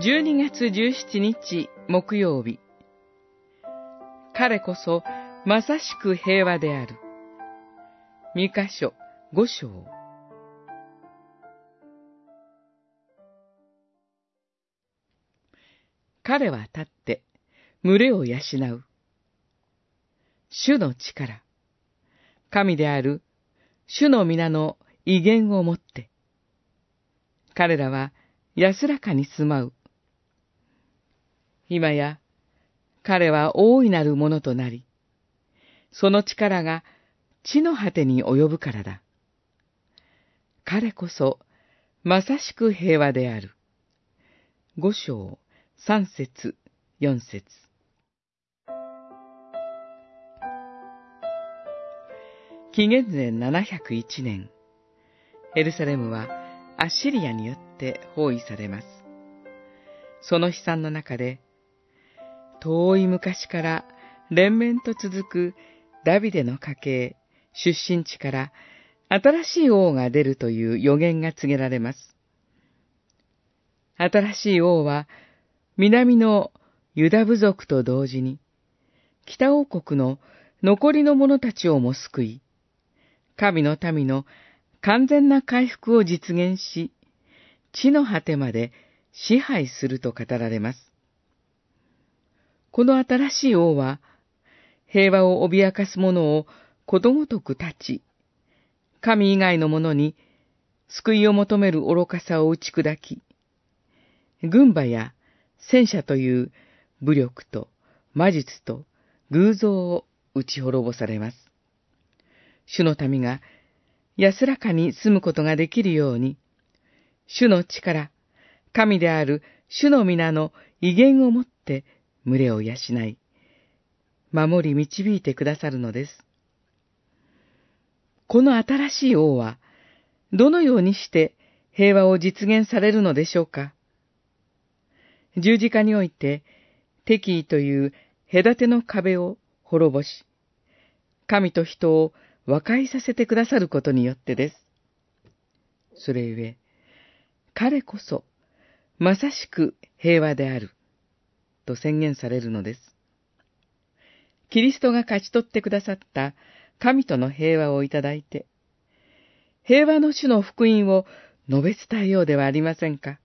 12月17日木曜日。彼こそまさしく平和である。三箇所五章。彼は立って群れを養う。主の力。神である主の皆の威厳をもって。彼らは安らかに住まう。今や、彼は大いなるものとなり、その力が地の果てに及ぶからだ。彼こそ、まさしく平和である。五章、三節、四節。紀元前701年、エルサレムはアッシリアによって包囲されます。その悲惨の中で、遠い昔から連綿と続くダビデの家系、出身地から新しい王が出るという予言が告げられます。新しい王は南のユダ部族と同時に北王国の残りの者たちをも救い、神の民の完全な回復を実現し、地の果てまで支配すると語られます。この新しい王は、平和を脅かす者をことごとく立ち、神以外の者に救いを求める愚かさを打ち砕き、軍馬や戦車という武力と魔術と偶像を打ち滅ぼされます。主の民が安らかに住むことができるように、主の力、神である主の皆の威厳をもって群れを養い、守り導いてくださるのです。この新しい王は、どのようにして平和を実現されるのでしょうか十字架において、敵意という隔ての壁を滅ぼし、神と人を和解させてくださることによってです。それゆえ、彼こそ、まさしく平和である。と宣言されるのです。キリストが勝ち取ってくださった神との平和をいただいて、平和の主の福音を述べ伝えようではありませんか。